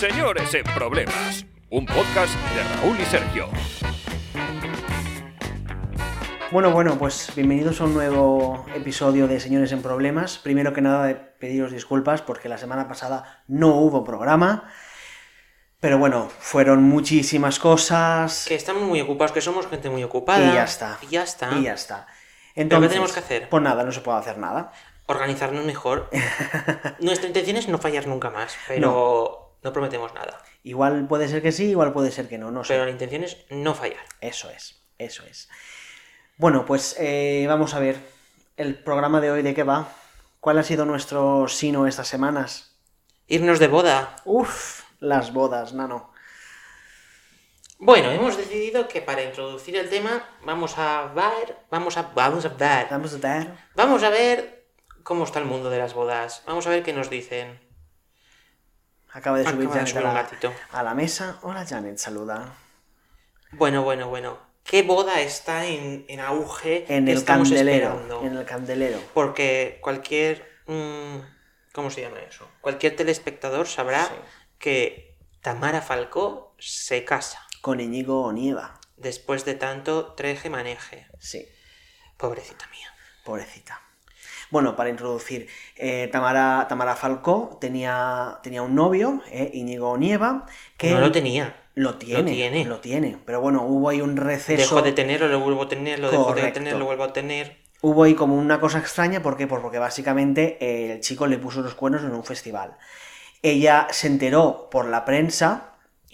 Señores en Problemas, un podcast de Raúl y Sergio. Bueno, bueno, pues bienvenidos a un nuevo episodio de Señores en Problemas. Primero que nada, de pediros disculpas porque la semana pasada no hubo programa. Pero bueno, fueron muchísimas cosas. Que estamos muy ocupados, que somos gente muy ocupada. Y ya está. Y ya está. Y ya está. qué Entonces, tenemos que hacer? Pues nada, no se puede hacer nada. Organizarnos mejor. Nuestra intención es no fallar nunca más, pero no, prometemos nada. Igual puede ser que sí, igual puede ser que no, no sé. Pero la intención es no fallar. Eso es, eso es. Bueno, pues eh, vamos a ver el programa de hoy de qué va. ¿Cuál ha sido nuestro sino estas semanas? Irnos de boda. Uf, las bodas, nano. Bueno, hemos decidido que para introducir el tema vamos a ver, vamos a, vamos a ver, Vamos a dar. vamos a ver cómo está el mundo de las bodas. Vamos a ver qué nos dicen. Acaba de Acaba subir de subir a la, gatito. a la mesa. Hola Janet, saluda. Bueno, bueno, bueno. ¿Qué boda está en, en auge En el candelero. esperando? En el candelero. Porque cualquier. mm, ¿Cómo se llama eso? Cualquier telespectador sabrá Sí. que Tamara Falcó se casa Con Íñigo Onieva. después de tanto treje maneje. Sí, Pobrecita mía. pobrecita. Bueno, para introducir, eh, Tamara, Tamara Falcó tenía, tenía un novio, eh, Íñigo Onieva, que No lo tenía. lo tiene, tiene. lo tiene. Pero bueno, hubo ahí un receso. Dejó de tenerlo, lo vuelvo a tener, lo dejó de Correcto. tener, lo vuelvo a tener. Hubo ahí como una cosa extraña, ¿por qué? Pues porque básicamente eh, el chico le puso los cuernos en un festival. Ella se enteró por la prensa,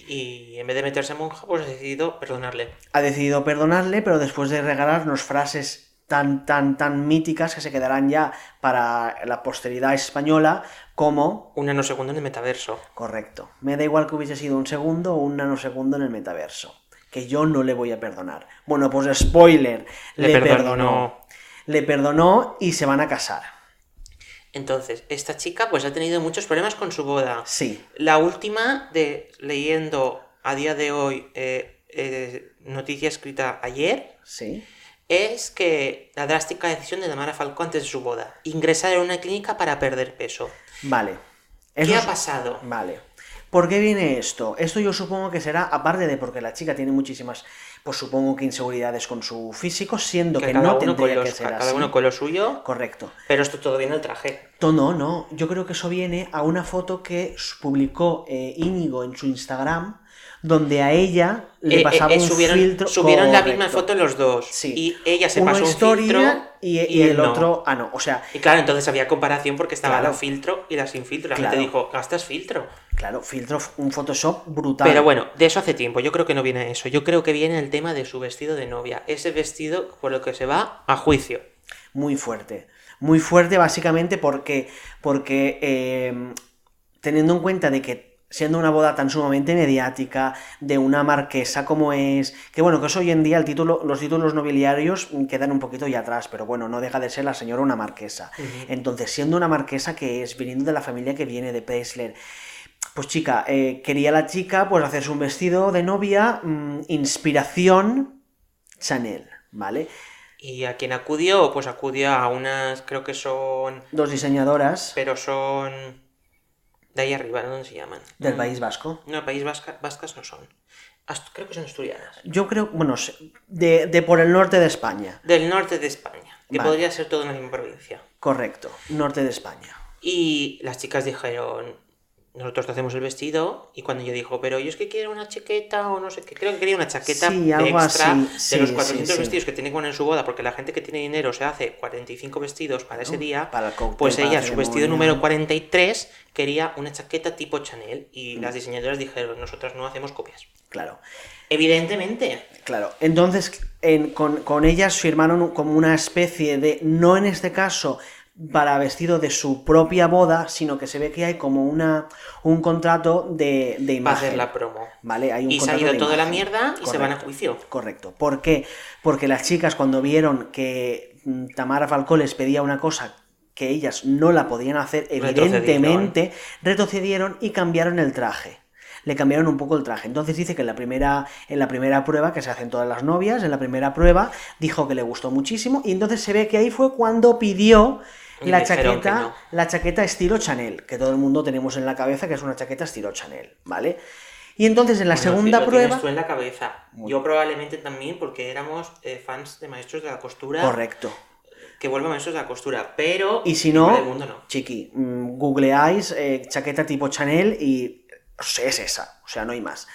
Y en vez de meterse a monja, pues ha decidido perdonarle. ha decidido perdonarle, pero después de regalarnos frases tan, tan, tan míticas que se quedarán ya para la posteridad española, como, Un nanosegundo en el metaverso. correcto, me da igual que hubiese sido un segundo o un nanosegundo en el metaverso, que yo no le voy a perdonar. Bueno, pues spoiler, Le le, perdonó. perdonó. Le perdonó y se van a casar. Entonces, esta chica pues ha tenido muchos problemas con su boda. Sí, La última de leyendo a día de hoy eh, eh, noticia escrita ayer sí. Es que la drástica decisión de Tamara Falcó antes de su boda, ingresar en una clínica para perder peso. Vale. ¿Qué ha pasado? Vale. ¿Por qué viene esto? Esto yo supongo que será, aparte de porque la chica tiene muchísimas, pues supongo que inseguridades con su físico, siendo que, cada no tendría los- que ser cada así. uno con lo suyo, Correcto. pero esto todo viene al traje. No, no, no. Yo creo que eso viene a una foto que publicó eh, Íñigo en su Instagram, donde a ella le Eh, eh, pasaba eh, un subieron filtro. subieron la misma foto los dos. Sí. Y ella se Uno pasó un filtro y, y el no. otro. Ah, no. O sea, Y claro, entonces había comparación porque estaba Claro. la filtro y la sin filtro. La Claro. gente dijo, gastas filtro. claro, filtro, un Photoshop brutal. Pero bueno, de eso hace tiempo. Yo creo que no viene eso. Yo creo que viene el tema de su vestido de novia. Ese vestido por lo que se va a juicio. Muy fuerte. Muy fuerte básicamente porque, porque eh, teniendo en cuenta de que siendo una boda tan sumamente mediática, de una marquesa como es, que bueno, que eso hoy en día el título, los títulos nobiliarios quedan un poquito ya atrás, pero bueno, no deja de ser la señora una marquesa. Entonces, siendo una marquesa que es, viniendo de la familia que viene de Preisler, pues chica, eh, quería la chica pues hacerse un vestido de novia, mm, inspiración Chanel, ¿vale? Y a quien acudió, pues acudió a unas, creo que son, Dos diseñadoras pero son de ahí arriba, ¿dónde se llaman? del Mm, País Vasco. No, País Vasca- Vascas no son. Ast- creo que son asturianas. Yo creo, bueno, de, de por el norte de España. Del norte de España, que Vale. podría ser toda una misma provincia. Correcto, norte de España. Y las chicas dijeron, nosotros te hacemos el vestido, y cuando yo dijo, pero yo es que quiero una chaqueta o no sé qué, creo que quería una chaqueta Sí, de algo extra así, de sí, los sí, 400 sí. vestidos que tiene que poner en su boda, porque la gente que tiene dinero se hace 45 vestidos para ese día, para el cóctel, pues ella, la su vestido número 43, quería una chaqueta tipo Chanel, y las diseñadoras dijeron, nosotras no hacemos copias. Claro, Evidentemente, claro. Entonces, en- con, con ellas firmaron como una especie de, no en este caso para vestido de su propia boda, sino que se ve que hay como una un contrato de, de va a imagen. hacer la promo. ¿Vale? Hay un Y se ha contrato ido de toda la mierda y se van a Correcto. juicio. Correcto. ¿Por qué? Porque las chicas cuando vieron que mm, Tamara Falcó les pedía una cosa que ellas no la podían hacer, evidentemente, retrocedieron y cambiaron el traje. Le cambiaron un poco el traje. Entonces dice que en la primera, en la primera prueba, que se hacen todas las novias, en la primera prueba, dijo que le gustó muchísimo. Y entonces se ve que ahí fue cuando pidió Y la chaqueta, no. la chaqueta estilo Chanel, que todo el mundo tenemos en la cabeza que es una chaqueta estilo Chanel, ¿vale? Y entonces en la Bueno, segunda lo tienes prueba... tú en la cabeza. Yo probablemente también, porque éramos eh, fans de maestros de la costura. Correcto. Que vuelvan maestros de la costura. Pero. Y si no, mundo no. chiqui, mm, googleáis eh, chaqueta tipo Chanel y o sea, es esa, o sea, no hay más.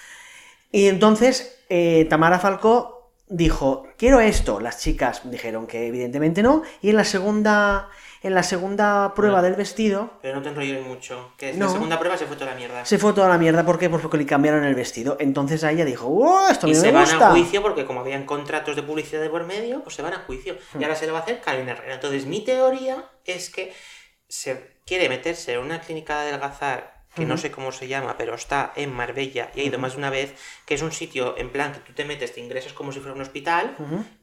Y entonces eh, Tamara Falcó dijo, quiero esto. Las chicas dijeron que evidentemente no. Y en la segunda, en la segunda prueba No. del vestido Pero no te enrolles mucho. Que No. la segunda prueba se fue toda la mierda. se fue toda la mierda. ¿Por qué? Pues porque le cambiaron el vestido. Entonces a ella dijo, ¡oh, esto Y no se me van gusta! a juicio porque como habían contratos de publicidad de por medio, pues se van a juicio. Hmm. Y ahora se lo va a hacer Carolina Herrera. Entonces mi teoría es que se quiere meterse en una clínica de adelgazar que no sé cómo se llama, pero está en Marbella y ha ido más de una vez, que es un sitio en plan que tú te metes, te ingresas como si fuera un hospital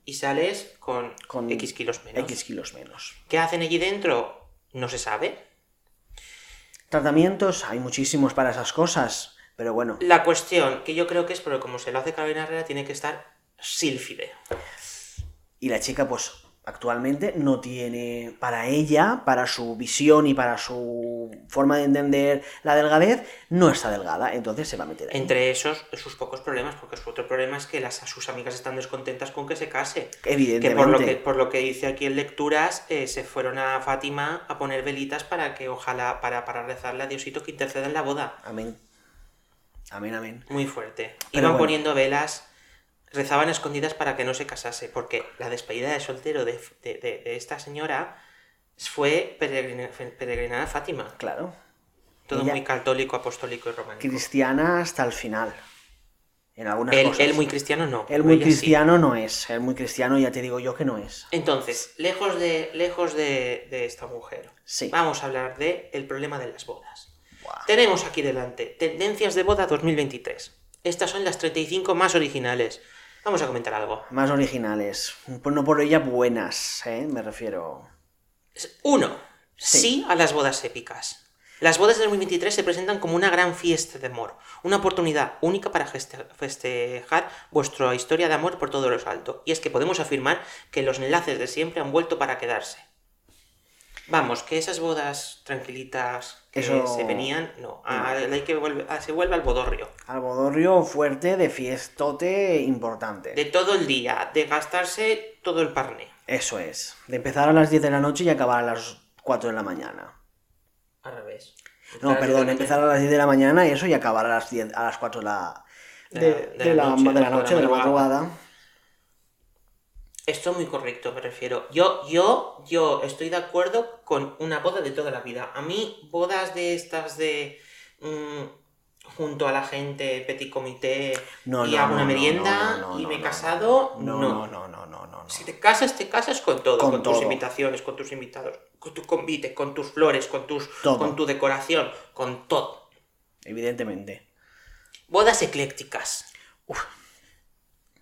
y sales con, Con X kilos menos. X kilos menos. ¿Qué hacen allí dentro? No se sabe. Tratamientos, hay muchísimos para esas cosas. Pero bueno, La cuestión, que yo creo que es, pero como se lo hace Carolina Herrera, tiene que estar sílfide. Y la chica, pues, actualmente no tiene para ella, para su visión y para su forma de entender la delgadez, no está delgada, entonces se va a meter ahí. Entre esos, sus pocos problemas, porque su otro problema es que las, sus amigas están descontentas con que se case. Que Evidentemente. por lo que, por lo que dice aquí en lecturas, eh, se fueron a Fátima a poner velitas para que ojalá, para, para rezarle a Diosito que interceda en la boda. Amén. Amén, amén. Muy fuerte. Pero Iban bueno. poniendo velas, rezaban escondidas para que no se casase, porque la despedida de soltero de, de- de- de esta señora fue peregrina- peregrinar a Fátima. Claro. Todo Ella- muy católico, apostólico y romántico. Cristiana hasta el final. En algunas Él, cosas. él muy cristiano no. Él muy ella sí. cristiano no es. Él muy cristiano ya te digo yo que no es. Entonces, lejos de, lejos de, de esta mujer, Sí. vamos a hablar de el problema de las bodas. Buah. Tenemos aquí delante Tendencias de boda 2023. Estas son las 35 más originales. Vamos a comentar algo. Más originales. Pues no por ella buenas, ¿eh? Me refiero. Uno, Sí. sí a las bodas épicas. Las bodas de 2023 se presentan como una gran fiesta de amor, una oportunidad única para festejar vuestra historia de amor por todo lo alto. Y es que podemos afirmar que los enlaces de siempre han vuelto para quedarse. Vamos, que esas bodas tranquilitas que Eso- se venían, no, a- hay que volver- a- se vuelve al bodorrio. Albodorrio fuerte de fiestote importante. De todo el día, de gastarse todo el parné. Eso es. De empezar a las 10 de la noche y acabar a las 4 de la mañana. Al revés. No, perdón, empezar a las 10 de la mañana y eso y acabar a las 10, a las 4 de la, de, De la- de de la la, noche, de la de la noche, de la madrugada. Esto es muy correcto, me refiero. Yo, yo, yo estoy de acuerdo con una boda de toda la vida. A mí, bodas de estas de mm, junto a la gente, petit comité, No, y no, hago una no, merienda y me he casado, No, no. no, no, no. Si te casas, te casas con todo, Con con, tus invitaciones, con tus invitados, con tu convite, con tus flores, con tus, Todo. con tu decoración, con todo. Evidentemente. Bodas eclécticas. Uf.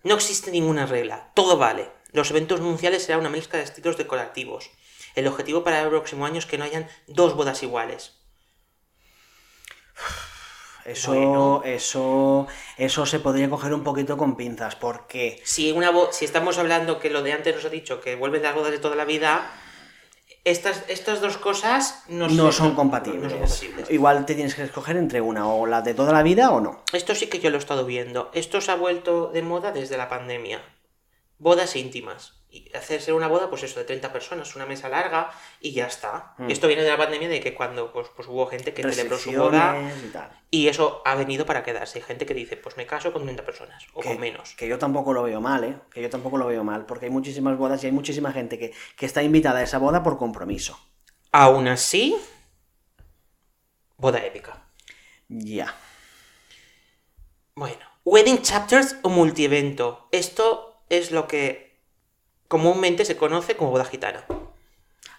No existe ninguna regla, todo vale. Los eventos nupciales será una mezcla de estilos decorativos. El objetivo para el próximo año es que no hayan dos bodas iguales. Eso, Bueno. eso, eso se podría coger un poquito con pinzas, porque Si, una si estamos hablando que lo de antes nos ha dicho que vuelven las bodas de toda la vida, estas, estas dos cosas no, no son no compatibles. son compatibles. Igual te tienes que escoger entre una, o la de toda la vida o no. Esto sí que yo lo he estado viendo. Esto se ha vuelto de moda desde la pandemia. Bodas íntimas. Y hacerse una boda, pues eso, de 30 personas, una mesa larga y ya está. Y esto viene de la pandemia de que cuando pues, pues hubo gente que celebró su boda y tal. y eso ha venido para quedarse. Hay gente que dice, pues me caso con 30 personas o que, con menos. que yo tampoco lo veo mal, ¿eh? Que yo tampoco lo veo mal, porque hay muchísimas bodas y hay muchísima gente que, que está invitada a esa boda por compromiso. Aún así, boda épica. Ya. Bueno, wedding chapters o multievento. Esto es lo que comúnmente se conoce como boda gitana.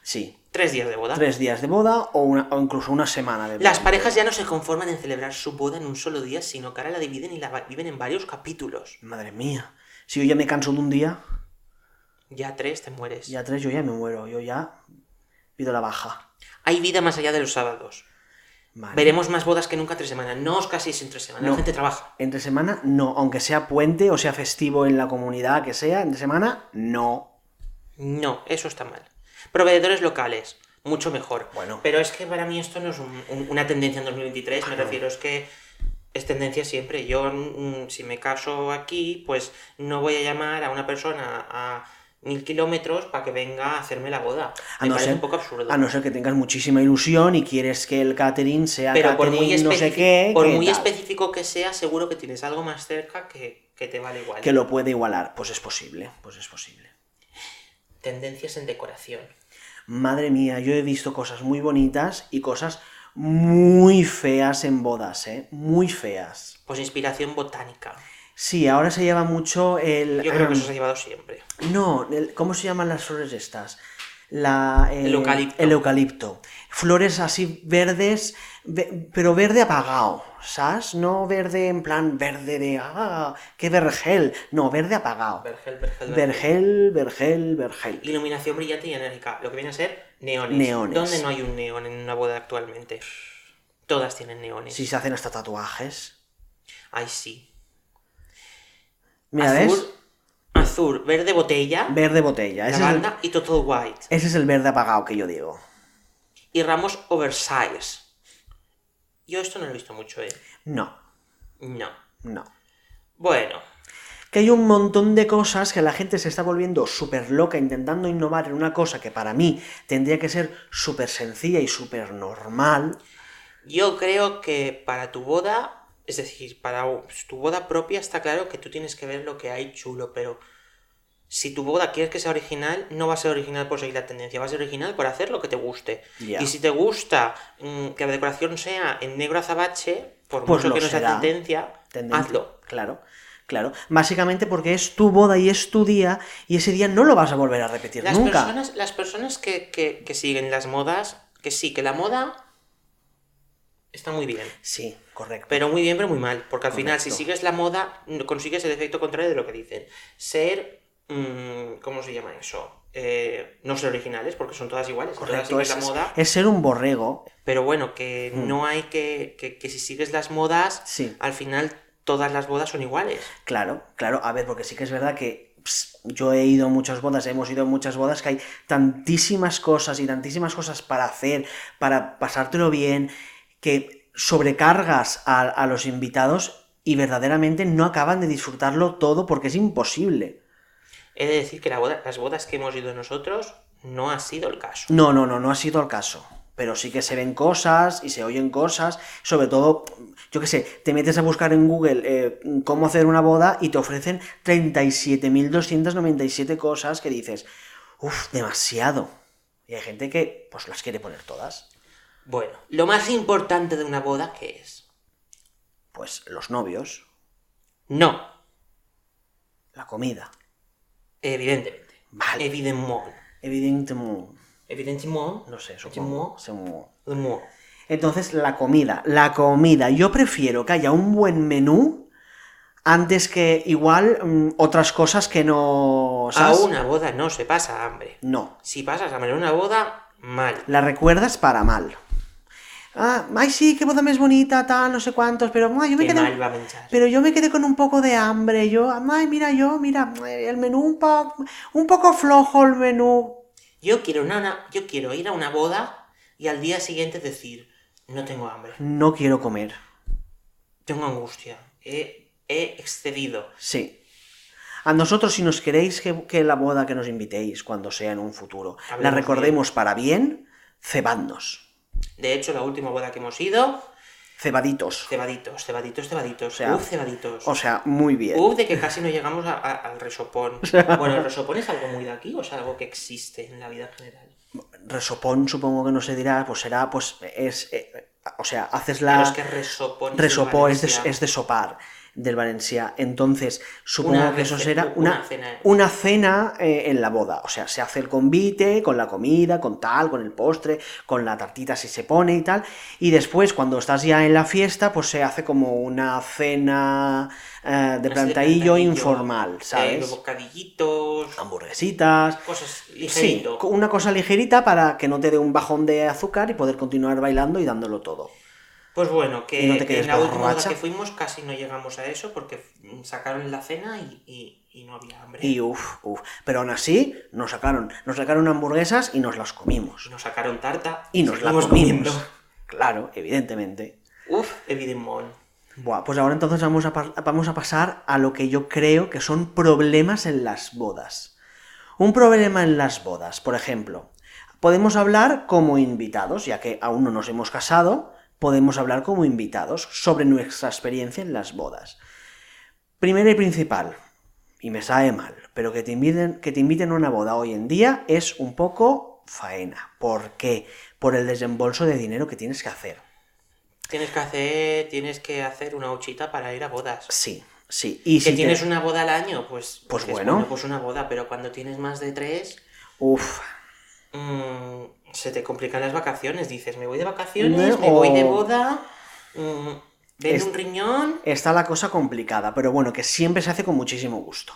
Sí. Tres días de boda. Tres días de boda o, una, o incluso una semana de boda. Las parejas ya no se conforman en celebrar su boda en un solo día, sino que ahora la dividen y la viven en varios capítulos. Madre mía. Si yo ya me canso de un día, Ya tres te mueres. ya tres yo ya me muero. Yo ya pido la baja. Hay vida más allá de los sábados. Vale. Veremos más bodas que nunca entre semana. No os caséis entre semana, No. la gente trabaja. Entre semana, no. Aunque sea puente o sea festivo en la comunidad que sea, entre semana, no. No, eso está mal. Proveedores locales. mucho mejor. Bueno. Pero es que para mí esto no es un- un- una tendencia en 2023, me refiero, es que es tendencia siempre. Yo, mm, si me caso aquí, pues no voy a llamar a una persona a mil kilómetros para que venga a hacerme la boda. A Me no, parece ser, un poco absurdo. a no ser que tengas muchísima ilusión y quieres que el catering sea Pero por muy, no sé qué, por que muy tal, específico que sea, seguro que tienes algo más cerca que, que te vale igual. que lo puede igualar. Pues es posible, pues es posible. Tendencias en decoración. Madre mía, yo he visto cosas muy bonitas y cosas muy feas en bodas, ¿eh? Muy feas. Pues inspiración botánica. Sí, ahora se lleva mucho el... Yo creo que em, eso se ha llevado siempre. No, el- ¿cómo se llaman las flores estas? La, El eucalipto. El eucalipto. Flores así verdes, ve- pero verde apagado, ¿sabes? No verde en plan verde de, ah, qué vergel. No, verde apagado. Vergel, vergel, vergel. Vergel, vergel, vergel. Iluminación brillante y enérgica. Lo que viene a ser neones. Neones. ¿Dónde no hay un neón en una boda actualmente? Todas tienen neones. Si se hacen hasta tatuajes. Ay, sí. Mira, azul, ¿ves? azul, verde botella, Verde botella. Es, el, y total white. ese es el verde apagado que yo digo. Y ramos oversize. Yo esto no lo he visto mucho, ¿eh? No, No. no. Bueno, que hay un montón de cosas que la gente se está volviendo súper loca intentando innovar en una cosa que para mí tendría que ser súper sencilla y súper normal. yo creo que para tu boda, es decir, para tu boda propia está claro que tú tienes que ver lo que hay chulo, pero si tu boda quieres que sea original, no va a ser original por seguir la tendencia, va a ser original por hacer lo que te guste. Y si te gusta mm, que la decoración sea en negro azabache, por Pues mucho que no sea tendencia, Tendencia. hazlo. Claro, claro. Básicamente porque es tu boda y es tu día y ese día no lo vas a volver a repetir Las nunca. personas, las personas que, que- que siguen las modas, que sí, que la moda está muy bien. Sí, correcto. Pero muy bien, pero muy mal. Porque al final, si sigues la moda, consigues el efecto contrario de lo que dicen. Ser. mm, ¿Cómo se llama eso? Eh, no ser originales, porque son todas iguales. Correcto, es, la moda. es ser un borrego. Pero bueno, que no hay que, que. que si sigues las modas, Sí. al final todas las bodas son iguales. Claro, claro. A ver, porque sí que es verdad que yo he ido a muchas bodas, hemos ido a muchas bodas, que hay tantísimas cosas y tantísimas cosas para hacer, para pasártelo bien, que sobrecargas a, a los invitados y verdaderamente no acaban de disfrutarlo todo porque es imposible. He de decir que la boda- las bodas que hemos ido nosotros no ha sido el caso. No, no, no, no ha sido el caso. Pero sí que se ven cosas y se oyen cosas. Sobre todo, yo qué sé, te metes a buscar en Google eh, cómo hacer una boda y te ofrecen 37.297 cosas que dices, uff, demasiado. Y hay gente que pues las quiere poner todas. Bueno, lo más importante de una boda, ¿qué es? Pues los novios, No, la comida. evidentemente. Vale. Evidentemente. Evidentemente. Evidentemente. No sé, supongo. Evidentemente. Entonces, la comida. La comida. Yo prefiero que haya un buen menú antes que igual mm, otras cosas que no... A ¿sabes? una boda no se pasa hambre. No. Si pasas hambre en una boda, mal. La recuerdas para mal. Ah, ay, sí, qué boda más bonita, tal, no sé cuántos, pero ay, yo me Qué quedé... mal va a menchar. Pero yo me quedé con un poco de hambre. Yo, ay, mira, yo, mira, el menú un, po- un poco flojo el menú. Yo quiero, una, una- yo quiero ir a una boda y al día siguiente decir, no tengo hambre, No quiero comer. tengo angustia, he, he excedido. Sí. A nosotros, si nos queréis que, que la boda que nos invitéis cuando sea en un futuro, la recordemos para bien, cebadnos. De hecho, la última boda que hemos ido, Cebaditos. cebaditos, cebaditos, cebaditos. sea, Uf, cebaditos. O sea, muy bien. Uf, de que casi no llegamos a- a- al resopón. Bueno, ¿el resopón es algo muy de aquí o es algo que existe en la vida en general? Resopón, supongo que no se dirá, pues será, pues es. eh, o sea, haces Pero la. es que resopón. de Resopó es de, es de sopar del Valencia. Entonces, supongo Una que eso será una una, cena. una cena eh, en la boda. O sea, se hace el convite con la comida, con tal, con el postre, con la tartita si se pone y tal. Y después, cuando estás ya en la fiesta, pues se hace como una cena eh, de plantadillo informal, eh, ¿sabes? bocadillitos, Hamburguesitas. cosas Sí, una cosa ligerita para que no te dé un bajón de azúcar y poder continuar bailando y dándolo todo. Pues bueno, que no en la última borracha. que fuimos casi no llegamos a eso porque sacaron la cena y, y- y no había hambre. Y uff, uff. Pero aún así, nos sacaron, nos sacaron hamburguesas y nos las comimos. Y nos sacaron tarta Y nos las comimos. Claro, evidentemente. Uf, evidentemente. Buah, pues ahora entonces vamos a, vamos a pasar a lo que yo creo que son problemas en las bodas. Un problema en las bodas, por ejemplo, podemos hablar como invitados, ya que aún no nos hemos casado, podemos hablar como invitados sobre nuestra experiencia en las bodas. Primero y principal, y me sabe mal, pero que te inviten, que te inviten a una boda hoy en día es un poco faena. ¿Por qué? Por el desembolso de dinero que tienes que hacer. Tienes que hacer, tienes que hacer una huchita para ir a bodas. Sí, sí. Y que si te- tienes una boda al año, pues, Pues dices, bueno. Pues una boda, pero cuando tienes más de tres, Uf, mm, se te complican las vacaciones. Dices, me voy de vacaciones, No, me voy de boda, mm, Es- un riñón. está la cosa complicada, pero bueno, que siempre se hace con muchísimo gusto.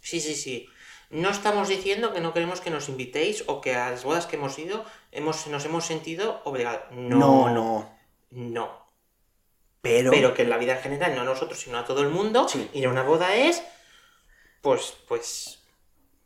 Sí, sí, sí. No estamos diciendo que no queremos que nos invitéis o que a las bodas que hemos ido hemos, nos hemos sentido obligados. No, No, no. No. Pero, Pero que en la vida en general, no a nosotros, sino a todo el mundo, Sí. ir a una boda es. Pues, pues.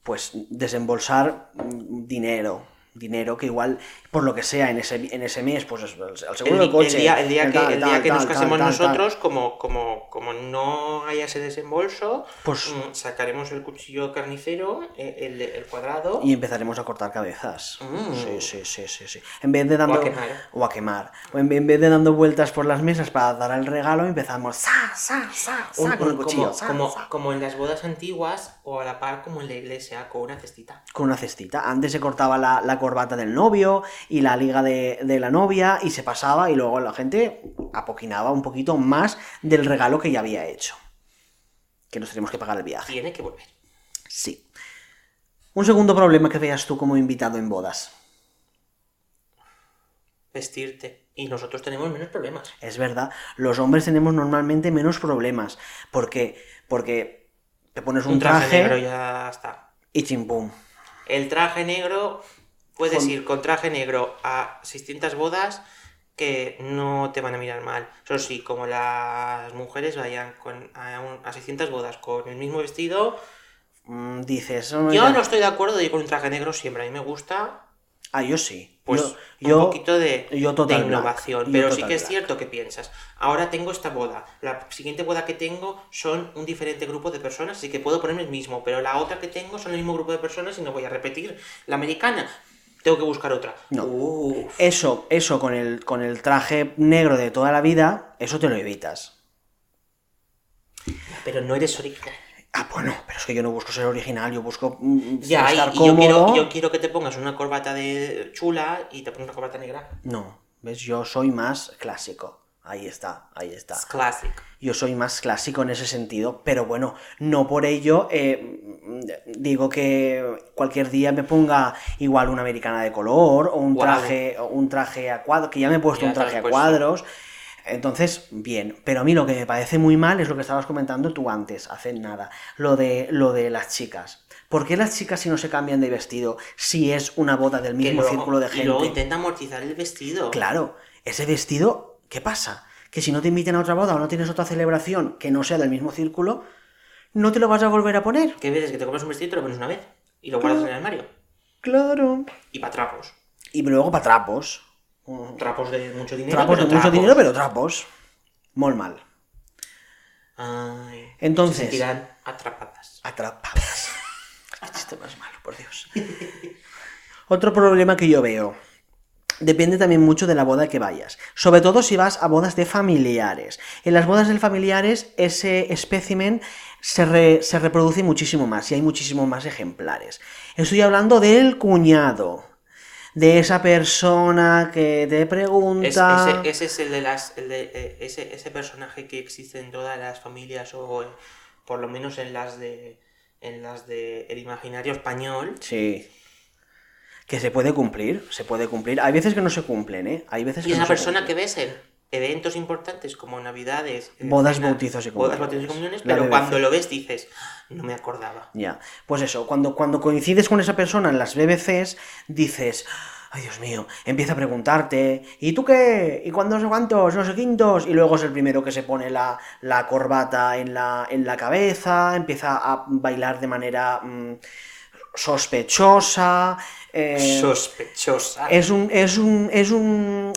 pues desembolsar mm, dinero. Dinero que igual, por lo que sea, en ese, en ese mes, pues es- el seguro El, del coche. el día, el día el que, tal, el día tal, que nos tal, casemos tal, tal, nosotros, Como, como, como no haya ese desembolso, Pues- mm, sacaremos el cuchillo carnicero, eh, el, el cuadrado. Y empezaremos a cortar cabezas. Mm. Sí, sí, sí, sí, sí. En vez de dando... O a quemar. O a quemar. O en, en vez de dando vueltas por las mesas para dar el regalo, empezamos... ¡Sa, sa, sa, sa! un- con el cuchillo. como, sa, como, sa. como en las bodas antiguas o a la par como en la iglesia, con una cestita. con una cestita. Antes se cortaba la, la corbata del novio y la liga de, de la novia y se pasaba y luego la gente apoquinaba un poquito más del regalo que ya había hecho. Que nos tenemos que pagar el viaje. Tiene que volver. Sí. Un segundo problema que veas tú como invitado en bodas. Vestirte. Y nosotros tenemos menos problemas. Es verdad, los hombres tenemos normalmente menos problemas. porque Porque te pones un, Un traje, traje, negro ya está. y chimpum. El traje negro, puedes Con- ir con traje negro a 600 bodas que no te van a mirar mal. Eso sí, como las mujeres vayan con, a, un- a 600 bodas con el mismo vestido, Mm, dices... "Oh, yo ya". no estoy de acuerdo de ir con un traje negro siempre. A mí me gusta Ah, yo sí. pues yo, un yo- poquito de, yo black. innovación. Yo Pero sí que es black. cierto que piensas, ahora tengo esta boda, la siguiente boda que tengo son un diferente grupo de personas, así que puedo ponerme el mismo, pero la otra que tengo son el mismo grupo de personas y no voy a repetir la americana. Tengo que buscar otra. No. Uf. Eso, eso con el, con el traje negro de toda la vida, eso te lo evitas. Pero no eres original. Ah, bueno, pero es que yo no busco ser original, yo busco mm, Ya, y, estar y yo, quiero, yo quiero que te pongas una corbata de chula y te pones una corbata negra. No, ves, yo soy más clásico. Ahí está, ahí está. Es classic. Yo soy más clásico en ese sentido, pero bueno, no por ello eh, digo que cualquier día me ponga igual una americana de color o un traje, o un traje a cuadros, que ya me he puesto Ya un traje a cuadros. Entonces, bien, pero a mí lo que me parece muy mal es lo que estabas comentando tú antes, hace nada, lo de, lo de las chicas. ¿Por qué las chicas si no se cambian de vestido si es una boda del mismo luego- círculo de Y luego gente? intenta amortizar el vestido. Claro, ese vestido, ¿qué pasa? Que si no te inviten a otra boda o no tienes otra celebración que no sea del mismo círculo, no te lo vas a volver a poner. ¿Qué veces que te compras un vestido y te lo pones una vez? Y lo guardas en el armario. Claro. Y para trapos. Y luego para trapos. Mm, Trapos de mucho dinero. Trapos de mucho dinero, pero trapos. Muy mal. Ay, Entonces- Se sentirán atrapadas. Atrapadas. Chiste más malo, por Dios. Otro problema que yo veo. Depende también mucho de la boda que vayas. Sobre todo si vas a bodas de familiares. En las bodas de familiares ese espécimen se, re- se reproduce muchísimo más y hay muchísimos más ejemplares. Estoy hablando del cuñado. De esa persona que te Es- pregunta... ese, ese es el de las. el de, eh, ese, ese personaje que existe en todas las familias, o por lo menos en las de. En las de el imaginario español. Sí. Que se puede cumplir, se puede cumplir. Hay veces que no se cumplen, ¿eh? Hay veces Y que es no una se persona que ves en eventos importantes como Navidades, eh, Bodas, cena, bautizos y bodas, comuniones. bautizos y comuniones, pero BBC. cuando lo ves dices, no me acordaba. Ya. Pues eso, cuando, cuando coincides con esa persona en las BBCs, dices, ay Dios mío, empieza a preguntarte, ¿y tú qué? ¿Y cuántos, cuántos? No sé quintos. Y luego es el primero que se pone la, la corbata en la, en la cabeza, empieza a bailar de manera mm, sospechosa. eh, Sospechosa. es un, es un, es un...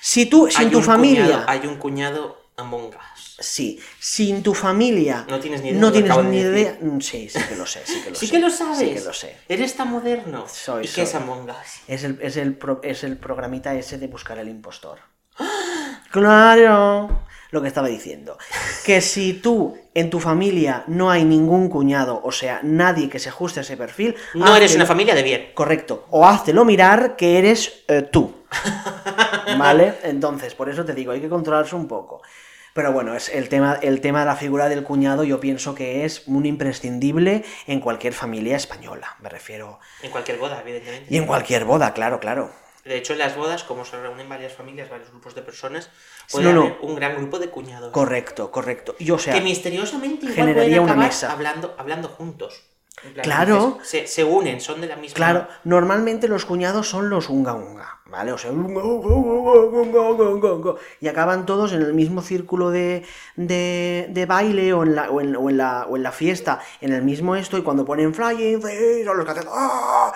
Si tú, si Hay en tu familia... cuñado- hay un cuñado Among Us. Sí, si en tu familia No tienes ni idea no tienes de ni idea... Mm, Sí, sí que lo sé, sí que lo Sí sé. que lo sabes. Sí que lo sé. Eres tan moderno. Soy, ¿Y qué es. Among Us? Es el, es, el pro- es el programita ese de buscar el impostor. Claro. Lo que estaba diciendo. Que si tú en tu familia no hay ningún cuñado, o sea, nadie que se ajuste a ese perfil. No eres una familia de bien. Correcto. O háztelo mirar que eres eh, tú. ¿Vale? Entonces, por eso te digo, hay que controlarse un poco. Pero bueno, es el tema, el tema de la figura del cuñado yo pienso que es un imprescindible en cualquier familia española, me refiero. En cualquier boda, evidentemente. Y en cualquier boda, claro, claro. De hecho, en las bodas, como se reúnen varias familias, varios grupos de personas, puede no, no. haber un gran grupo de cuñados. Correcto, correcto. Y o sea, que misteriosamente igual generaría una mesa. Hablando, hablando juntos. Plan, Claro. dices, Se, se unen, son de la misma. claro, normalmente los cuñados son los unga unga, ¿vale? O sea, y acaban todos en el mismo círculo de, de, de baile o en, la, o, en, o en la, o en la fiesta, en el mismo esto, y cuando ponen flying free, son los que hacen... "Ah,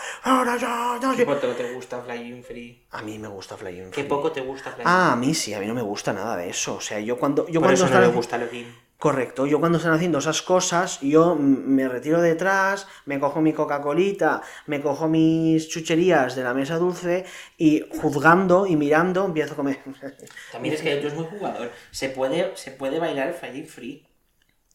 ¿Qué ya". poco te gusta Flying Free? A mí me gusta flying ¿Qué free. poco te gusta Flying Ah, a mí sí, a mí no me gusta nada de eso. O sea, yo cuando... Yo Por cuando eso no le gusta Levin. Correcto, yo cuando están haciendo esas cosas, yo me retiro detrás, me cojo mi Coca-Colita, me cojo mis chucherías de la mesa dulce y juzgando y mirando empiezo a comer. También es que tú es muy jugador. Se puede, se puede bailar Flying Free.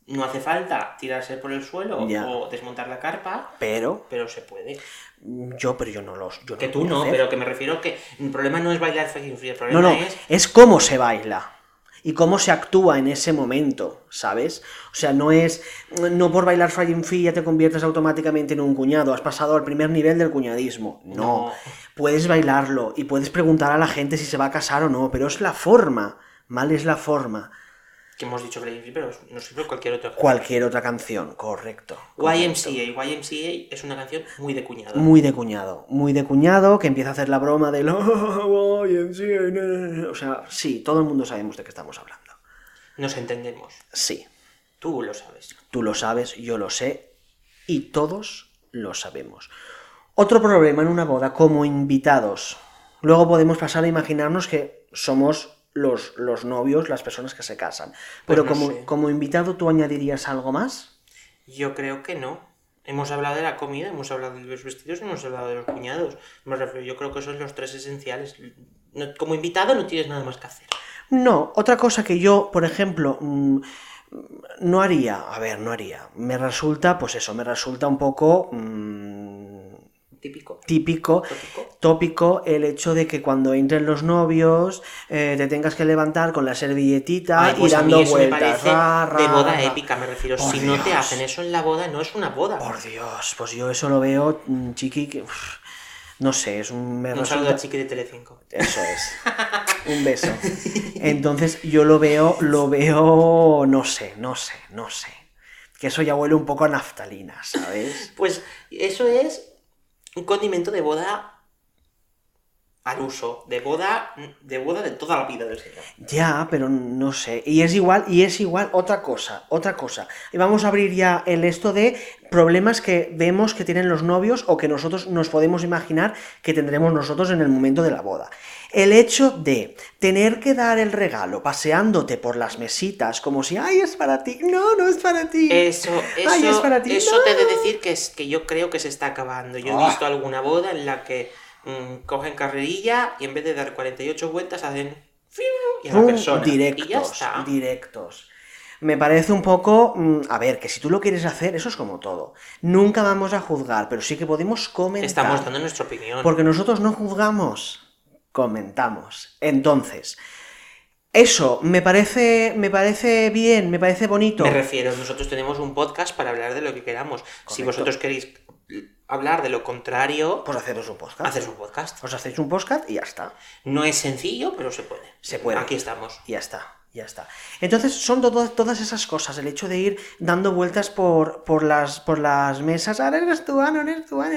No hace falta tirarse por el suelo Ya. o desmontar la carpa, Pero, pero se puede. yo, pero yo no los. Yo Que tú no, hacer. pero que me refiero que el problema no es bailar Flying Free, el No, problema no, es es cómo se baila y cómo se actúa en ese momento, ¿sabes? O sea, no es. No por bailar Flying Free ya te conviertes automáticamente en un cuñado, has pasado al primer nivel del cuñadismo. No. No. Puedes bailarlo y puedes preguntar a la gente si se va a casar o no, pero es la forma, ¿vale? Es la forma. Que hemos dicho Free, pero no sirve cualquier otra. Cualquier otra canción, correcto. correcto. YMCA. YMCA es una canción muy de cuñado. Muy de cuñado, muy de cuñado, que empieza a hacer la broma del "Oh, YMCA", no, no, no". O sea, sí, todo el mundo sabemos de qué estamos hablando. Nos entendemos. Sí, Tú lo sabes. tú lo sabes, yo lo sé, y todos lo sabemos. Otro problema en una boda, como invitados. Luego podemos pasar a imaginarnos que somos los, los novios, las personas que se casan. Pero Pues no como, sé. como invitado, ¿tú añadirías algo más? Yo creo que no. Hemos hablado de la comida, hemos hablado de los vestidos, hemos hablado de los cuñados. Yo creo que son los tres esenciales. No- como invitado no tienes nada más que hacer. No, otra cosa que yo, por ejemplo, mm, no haría, a ver, no haría. Me resulta, pues eso, me resulta un poco mm, Típico. típico, Tópico. tópico, el hecho de que cuando entren los novios eh, te tengas que levantar con la servilletita Ay, y pues a mí dando me vueltas. parece ra, ra, de boda ra. épica, me refiero. Por si no te hacen eso en la boda, no es una boda. Por Dios, pues yo eso lo veo, mm, chiqui, que, no sé, es un... Me Un resulta- saludo a Chiqui de Telecinco. Eso es. Un beso. Entonces yo lo veo, lo veo, no sé, no sé, no sé. Que eso ya huele un poco a naftalina, ¿sabes? Pues eso es un condimento de boda al uso, de boda, de boda de toda la vida del señor. Ya, pero no sé. Y es igual, y es igual otra cosa, otra cosa. Y vamos a abrir ya el esto de problemas que vemos que tienen los novios o que nosotros nos podemos imaginar que tendremos nosotros en el momento de la boda. El hecho de tener que dar el regalo paseándote por las mesitas como si, ay, es para ti. No, no es para ti. Eso, eso, Ay, es para ti. eso No. te he de decir que es que yo creo que se está acabando. Yo he Ah. visto alguna boda en la que mm, cogen carrerilla y en vez de dar 48 vueltas hacen y a la persona. directos, y ya está. directos. Me parece un poco, mm, a ver, que si tú lo quieres hacer, eso es como todo. Nunca vamos a juzgar, pero sí que podemos comentar. Estamos dando nuestra opinión. Porque nosotros no juzgamos, comentamos. Entonces, eso me parece, me parece bien, me parece bonito. Me refiero, nosotros tenemos un podcast para hablar de lo que queramos. Si vosotros queréis hablar de lo contrario, Pues haceros un podcast. haces un podcast. Os hacéis un podcast y ya está. No es sencillo, pero se puede. Se puede. Aquí estamos. Y ya está. Ya está. Entonces son to- todas esas cosas, el hecho de ir dando vueltas por, por, las, por las mesas. Ahora eres tú, ah, no eres tú, ah.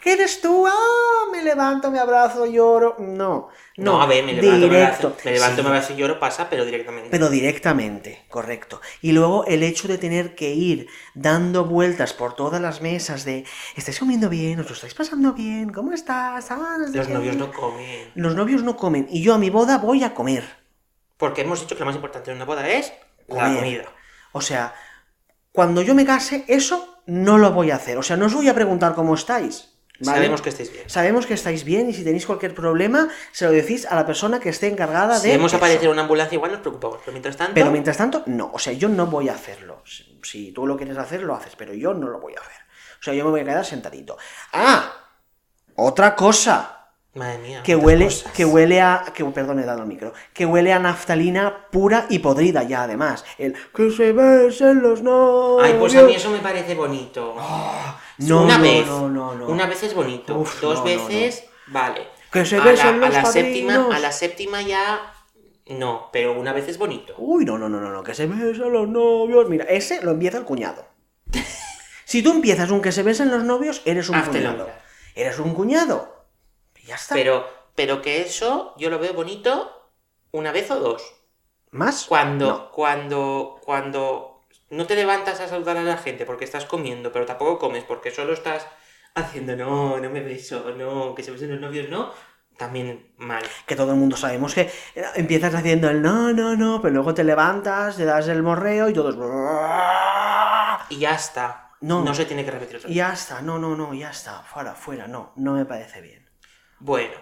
¿qué eres tú? Ah, me levanto, me abrazo, lloro. No, no, No, a ver, me levanto, me directo. abrazo, me levanto, Sí, me abrazo y lloro, pasa, pero directamente. pero directamente, correcto. Y luego el hecho de tener que ir dando vueltas por todas las mesas de ¿estáis comiendo bien? ¿Os lo estáis pasando bien? ¿Cómo estás? Ah, no sé Los qué". novios no comen. Los novios no comen y yo a mi boda voy a comer. Porque hemos dicho que lo más importante en una boda es la comida. O sea, cuando yo me case, eso no lo voy a hacer. O sea, no os voy a preguntar cómo estáis. ¿vale? Sabemos que estáis bien. Sabemos que estáis bien y si tenéis cualquier problema, se lo decís a la persona que esté encargada Si de. vemos eso. aparecer una ambulancia, igual nos preocupamos. Pero mientras tanto, Pero mientras tanto, no. O sea, yo no voy a hacerlo. Si- Si tú lo quieres hacer, lo haces, pero yo no lo voy a hacer. O sea, yo me voy a quedar sentadito. ¡Ah! Otra cosa. Madre mía. Que huele, cosas. que huele a. Que, perdón, he dado el micro. Que huele a naftalina pura y podrida ya, además. El que se besen los novios. Ay, pues a mí eso me parece bonito. no, una no, vez. no, no, no. Una vez es bonito. Uf, Dos no, no, veces, vale. Que se a besen la, a los la séptima, a la séptima ya. No, pero una vez es bonito. Uy, no, no, no, no, no, que se besen los novios. Mira, ese lo empieza el cuñado. si tú empiezas un que se besen los novios, eres un Háztelo cuñado. Eres un cuñado. Ya está. Pero, pero que eso yo lo veo bonito una vez o dos. ¿Más? Cuando, No. cuando, cuando no te levantas a saludar a la gente porque estás comiendo, pero tampoco comes porque solo estás haciendo, no, no me beso, no, que se besen los novios, no, también mal. Que todo el mundo sabemos que eh, empiezas haciendo el no, no, no, pero luego te levantas, te das el morreo y todos. Y ya está. No. No se tiene que repetir otra vez. ya está, no, no, no, ya está, fuera, fuera, no, no me parece bien. Bueno,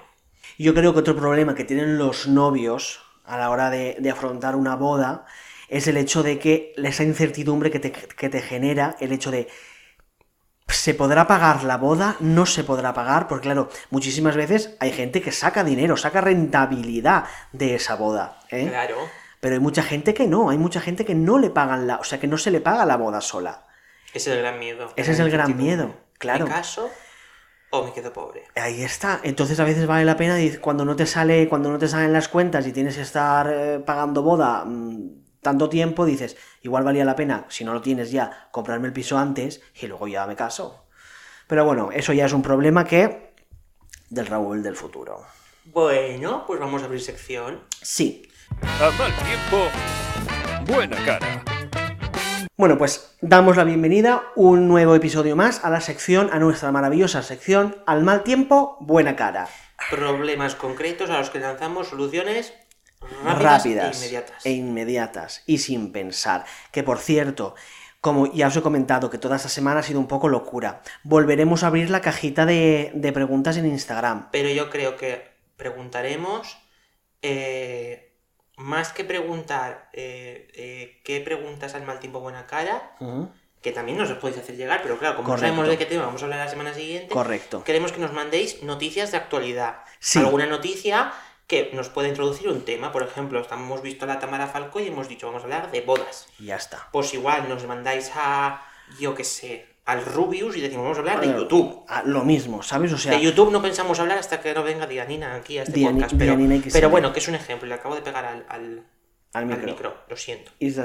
Yo creo que otro problema que tienen los novios a la hora de, de afrontar una boda es el hecho de que esa incertidumbre que te, que te genera el hecho de ¿se podrá pagar la boda? ¿No se podrá pagar? Porque claro, muchísimas veces hay gente que saca dinero, saca rentabilidad de esa boda. ¿eh? claro. Pero hay mucha gente que no, hay mucha gente que no le pagan la, o sea, que no se le paga la boda sola. Ese es el gran miedo. Ese es el gran miedo, claro. ¿Me caso o me quedo pobre? Ahí está. Entonces a veces vale la pena cuando no te sale, cuando no te salen las cuentas y tienes que estar eh, pagando boda mm, tanto tiempo, dices, igual valía la pena, si no lo tienes ya, comprarme el piso antes y luego ya me caso. Pero bueno, eso ya es un problema que del Raúl del futuro. Bueno, pues vamos a abrir sección. Sí. A mal tiempo, buena cara. Bueno, pues damos la bienvenida un nuevo episodio más a la sección, a nuestra maravillosa sección, al mal tiempo, buena cara. Problemas concretos a los que lanzamos soluciones rápidas, rápidas e inmediatas. e inmediatas y sin pensar. Que por cierto, como ya os he comentado que toda esta semana ha sido un poco locura, volveremos a abrir la cajita de, de preguntas en Instagram. Pero yo creo que preguntaremos, eh, más que preguntar eh, eh, qué preguntas al mal tiempo buena cara, que también nos los podéis hacer llegar, pero claro, como no sabemos de qué tema vamos a hablar la semana siguiente, Correcto. queremos que nos mandéis noticias de actualidad. Sí. Alguna noticia que nos pueda introducir un tema. Por ejemplo, estamos- hemos visto a la Tamara Falco y hemos dicho, vamos a hablar de bodas. Y ya está. Pues igual nos mandáis a, yo qué sé, al Rubius y decimos, vamos a hablar de YouTube. Ah, lo mismo, ¿sabes? O sea, De YouTube no pensamos hablar hasta que no venga Dianina aquí a este podcast. Pero, que bueno, que es un ejemplo, le acabo de pegar al, al, al al micro. Lo siento. It.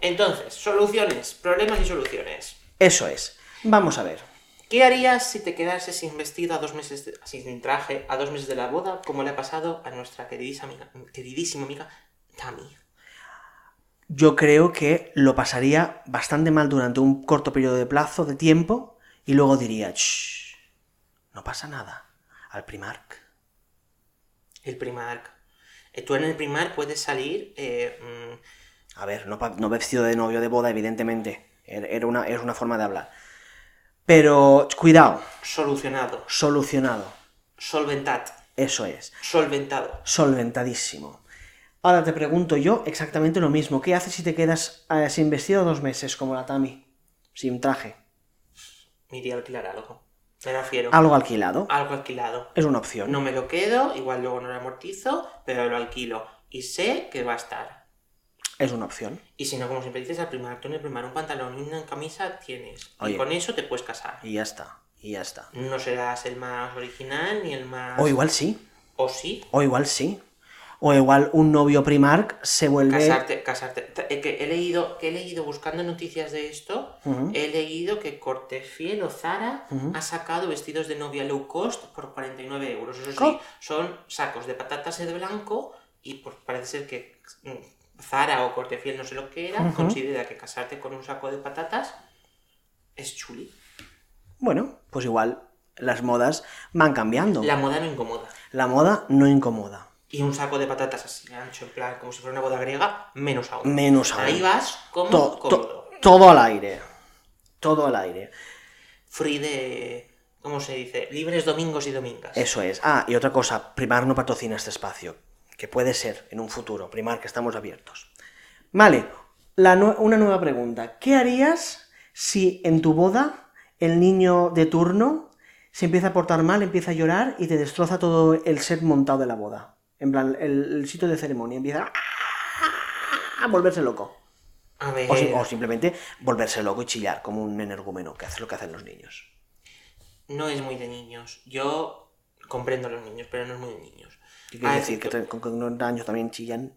Entonces, soluciones, problemas y soluciones. Eso es. Vamos a ver. ¿Qué harías si te quedases sin vestido a dos meses, de- sin traje, a dos meses de la boda, como le ha pasado a nuestra queridísima amiga, queridísima amiga Tami? Yo creo que lo pasaría bastante mal durante un corto periodo de plazo de tiempo y luego diría, "Shh, no pasa nada. Al Primark. El Primark. Eh, Tú en el Primark puedes salir... eh, mm, A ver, no, vestido de novio de boda, evidentemente. Era era una, una forma de hablar. Pero, cuidado, solucionado, solucionado. solventad, Eso es. solventado. Solventadísimo. Ahora te pregunto yo exactamente lo mismo. ¿Qué haces si te quedas eh, sin vestido dos meses, como la Tami? Sin traje. Me iría a alquilar algo. Me refiero. Algo alquilado. Algo alquilado. Es una opción. No me lo quedo, igual luego no lo amortizo, pero lo alquilo. Y sé que va a estar. Es una opción. Y si no, como siempre dices, al primar, tú en el primar un pantalón y una camisa tienes. Oye. Y con eso te puedes casar. Y ya está. Y ya está. No serás el más original ni el más... O igual sí. O sí. O igual sí. O igual un novio Primark se vuelve... Casarte, casarte. Eh, Que he leído, que he leído buscando noticias de esto, he leído que Cortefiel o Zara ha sacado vestidos de novia low cost por 49 euros. Eso sí, son sacos de patatas de blanco y pues parece ser que mm, Zara o Cortefiel, no sé lo que era, considera que casarte con un saco de patatas es chuli. Bueno, pues igual las modas van cambiando. La moda no incomoda. La moda no incomoda. Y un saco de patatas así ancho, en plan, como si fuera una boda griega, menos aún. Menos aún. Ahí vas como To- todo al aire. Todo al aire. Free de. ¿Cómo se dice? Libres domingos y domingas. Eso es. Ah, y otra cosa, Primar no patrocina este espacio. Que puede ser en un futuro. Primar, que estamos abiertos. Vale, la una nueva pregunta. ¿Qué harías si en tu boda el niño de turno se empieza a portar mal, empieza a llorar y te destroza todo el set montado de la boda? En plan, el, el sitio de ceremonia empieza a volverse loco. A ver. O, si- o simplemente volverse loco y chillar como un energúmeno, que hace lo que hacen los niños. No es muy de niños. Yo comprendo a los niños, pero no es muy de niños. ¿Qué quiere Ah, decir? ¿Que tre- con con 30 años también chillan?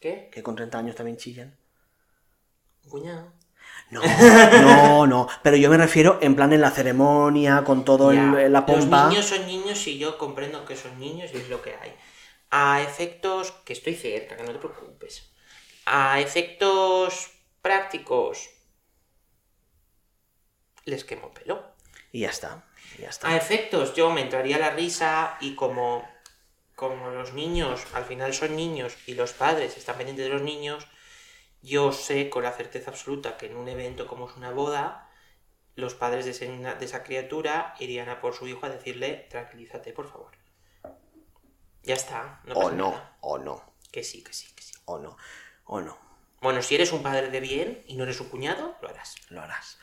¿Qué? ¿Que con 30 años también chillan? Cuñado. No, no, no. Pero yo me refiero en plan en la ceremonia, con todo el- Ya, la pompa. Los niños son niños y yo comprendo que son niños y es lo que hay. A efectos. que estoy cerca, que no te preocupes. A efectos prácticos. Les quemo el pelo. Y ya está. ya está. A efectos, yo me entraría la risa y como, como los niños al final son niños y los padres están pendientes de los niños, yo sé con la certeza absoluta que en un evento como es una boda, los padres de, ese- de esa criatura irían a por su hijo a decirle, tranquilízate, por favor. Ya está, no o no, nada. o no, Que sí, que sí, que sí. o no, o no. Bueno, si eres un padre de bien y no eres un cuñado, lo harás. Lo harás.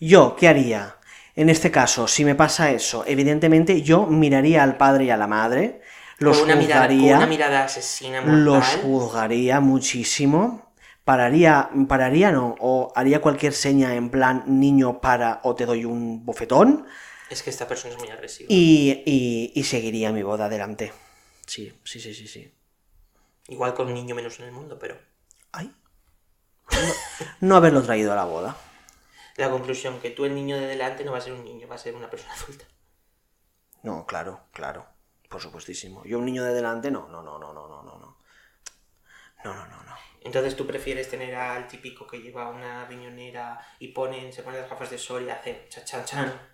Yo, ¿qué haría? En este caso, si me pasa eso, evidentemente yo miraría al padre y a la madre, los con, una mirada, con juzgaría, una mirada asesina mortal. los juzgaría muchísimo, pararía, pararía no, o haría cualquier seña en plan niño para o te doy un bofetón Es que esta persona es muy agresiva. y, y, y seguiría mi boda adelante. Sí, sí, sí, sí, sí. Igual con un niño menos en el mundo, pero... Ay. No, no haberlo traído a la boda. La conclusión, que tú el niño de delante no va a ser un niño, va a ser una persona adulta. No, claro, claro. Por supuestísimo. Yo un niño de delante, no, no, no, no, no, no, no. No, no, no, no. Entonces tú prefieres tener al típico que lleva una riñonera y ponen, se ponen las gafas de sol y hacen chan chan chan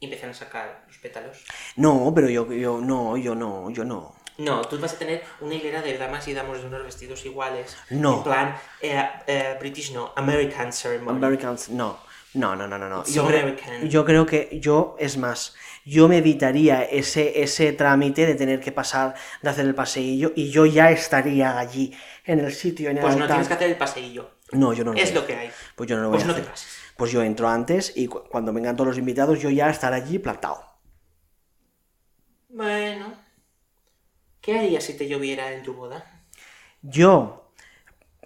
y empiezan a sacar los pétalos. No, pero yo, yo, no, yo no, yo no. No, tú vas a tener una hilera de damas y damos de unos vestidos iguales. No. En plan, eh, eh, British no, American ceremony. Americans, no. No, no, no, no, no. Yo creo, American. yo creo que yo, es más, yo me evitaría ese, ese trámite de tener que pasar, de hacer el paseillo, y yo ya estaría allí, en el sitio, en el Pues no altar. tienes que hacer el paseillo. No, yo no lo Es voy a lo que hay. Pues yo no lo voy Pues a no te pases. Pues yo entro antes y cu- cuando vengan todos los invitados, yo ya estaré allí plantado. Bueno. ¿Qué harías si te lloviera en tu boda? Yo,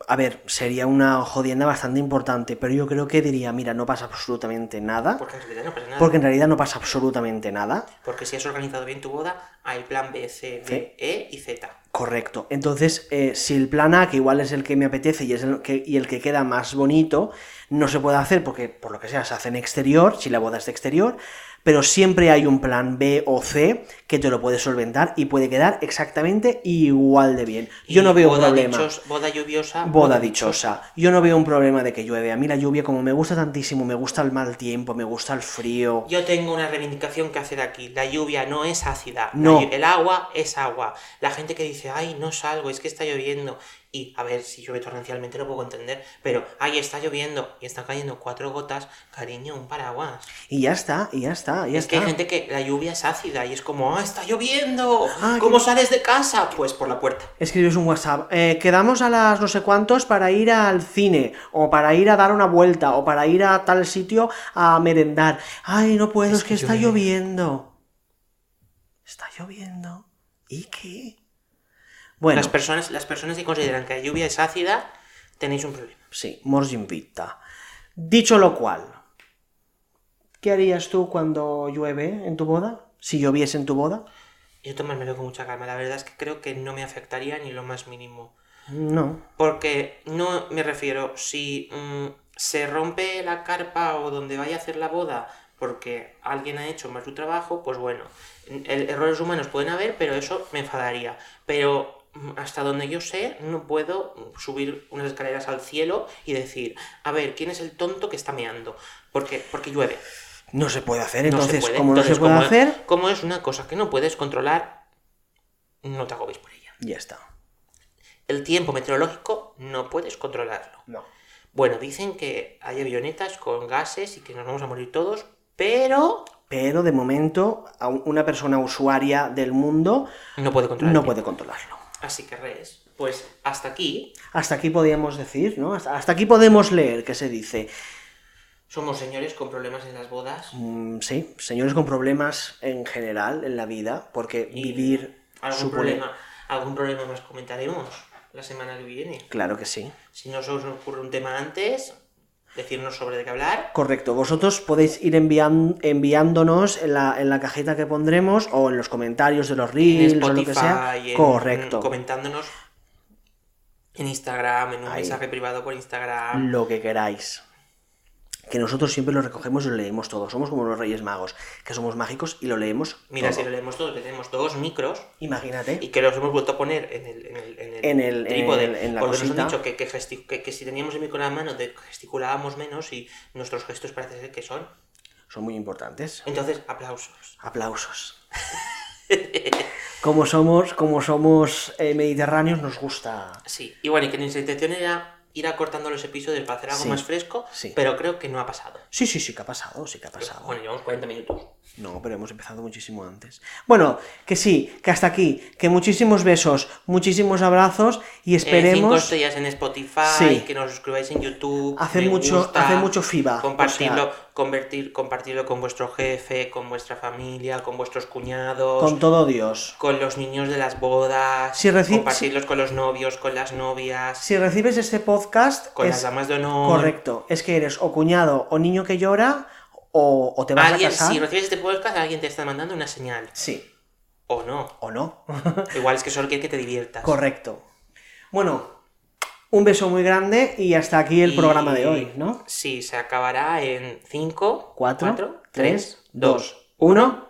a ver, sería una jodienda bastante importante, pero yo creo que diría, mira, no pasa absolutamente nada, Porque en realidad no pasa nada. porque en realidad no pasa absolutamente nada. Porque si has organizado bien tu boda, hay plan B, C, D, E y Z. Correcto. Entonces, eh, si el plan A, que igual es el que me apetece y es el que, y el que queda más bonito, no se puede hacer porque, por lo que sea, se hace en exterior, si la boda es de exterior, pero siempre hay un plan B o C que te lo puede solventar y puede quedar exactamente igual de bien. Yo no veo boda problema. dichos- boda lluviosa. Boda dichosa. Yo no veo un problema de que llueve. A mí la lluvia, como me gusta tantísimo, me gusta el mal tiempo, me gusta el frío. Yo tengo una reivindicación que hacer aquí. La lluvia no es ácida. No. El agua es agua. La gente que dice, ay, no salgo, es que está lloviendo. Y a ver, si llueve torrencialmente lo puedo entender. Pero, ay, está lloviendo y están cayendo cuatro gotas. Cariño, un paraguas. Y ya está, y ya está, y ya es que está. hay gente que la lluvia es ácida y es como, ah, está lloviendo. Ah, ¿Cómo que- sales de casa? Pues por la puerta. Escribes un WhatsApp. eh, quedamos a las no sé cuántos para ir al cine, o para ir a dar una vuelta, o para ir a tal sitio a merendar. Ay, no puedo, es, Es que, que está lloviendo. Está lloviendo. ¿Y qué? Bueno, Las, personas, las personas que consideran que la lluvia es ácida, tenéis un problema. sí, mors invicta. Dicho lo cual, ¿qué harías tú cuando llueve en tu boda? Si lloviese en tu boda. Yo tomármelo con mucha calma. La verdad es que creo que no me afectaría ni lo más mínimo. No. Porque no me refiero, si mm, se rompe la carpa o donde vaya a hacer la boda porque alguien ha hecho mal su trabajo, pues bueno, el- errores humanos pueden haber, pero eso me enfadaría. Pero hasta donde yo sé, no puedo subir unas escaleras al cielo y decir, a ver, ¿quién es el tonto que está meando? Porque, porque llueve. No se puede hacer, No se entonces, puede. como no se puede como- hacer, Como es una cosa que no puedes controlar, no te agobies por ella. ya está. El tiempo meteorológico no puedes controlarlo. No. Bueno, dicen que hay avionetas con gases y que nos vamos a morir todos, pero Pero de momento, una persona usuaria del mundo no puede controlar. no puede controlarlo. Así que, Reyes, pues hasta aquí Hasta aquí podríamos decir, ¿no? Hasta, hasta aquí podemos leer que se dice. somos señores con problemas en las bodas. mm, sí, señores con problemas en general en la vida, porque Y vivir ¿Algún supone- problema, algún problema más comentaremos la semana que viene. Claro que sí. Si no se os ocurre un tema antes, decirnos sobre de qué hablar. Correcto, vosotros podéis ir envian- enviándonos en la, en la cajita que pondremos o en los comentarios de los reels o lo Spotify, que sea. en- Correcto. comentándonos en Instagram, en un Ahí. mensaje privado por Instagram. Lo que queráis. Que nosotros siempre lo recogemos y lo leemos todo. Somos como los Reyes Magos, que somos mágicos y lo leemos. Mira, todo. si lo leemos todos, que tenemos dos micros Imagínate. y que los hemos vuelto a poner en el, en el, en el, En el- trípode. en el- en la porque nos han dicho que, que, gesti- que- que si teníamos el micro en la mano gesticulábamos menos y nuestros gestos parece ser que son. Son muy importantes. Entonces, aplausos. Aplausos. como somos, como somos eh, mediterráneos, nos gusta. Sí, y bueno, y que nuestra intención era ir acortando los episodios para hacer algo Sí, más fresco, sí. pero creo que no ha pasado. Sí, sí, sí que ha pasado, sí que ha pasado. Bueno, llevamos 40 minutos. No, pero hemos empezado muchísimo antes. Bueno, que sí, que hasta aquí, que muchísimos besos, muchísimos abrazos y Eh, cinco esperemos. estrellas en Spotify, Sí. que nos suscribáis en YouTube. Hace mucho- gusta, hace mucho FIBA, Compartirlo, o sea- convertir, compartirlo con vuestro jefe, con vuestra familia, con vuestros cuñados, con todo Dios. con los niños de las bodas, Si compartirlos con los novios, con las novias, Si recibes este podcast, con es las damas de honor. correcto. Es que eres o cuñado o niño que llora o, o te vas Alguien, a casar. si recibes este podcast, alguien te está mandando una señal. Sí, O no. o no. Igual es que solo quiere que te diviertas. correcto. Bueno, un beso muy grande y hasta aquí el Y- programa de hoy, ¿no? Sí, se acabará en 5, 4, 4 3, 3, 2, 2, 1.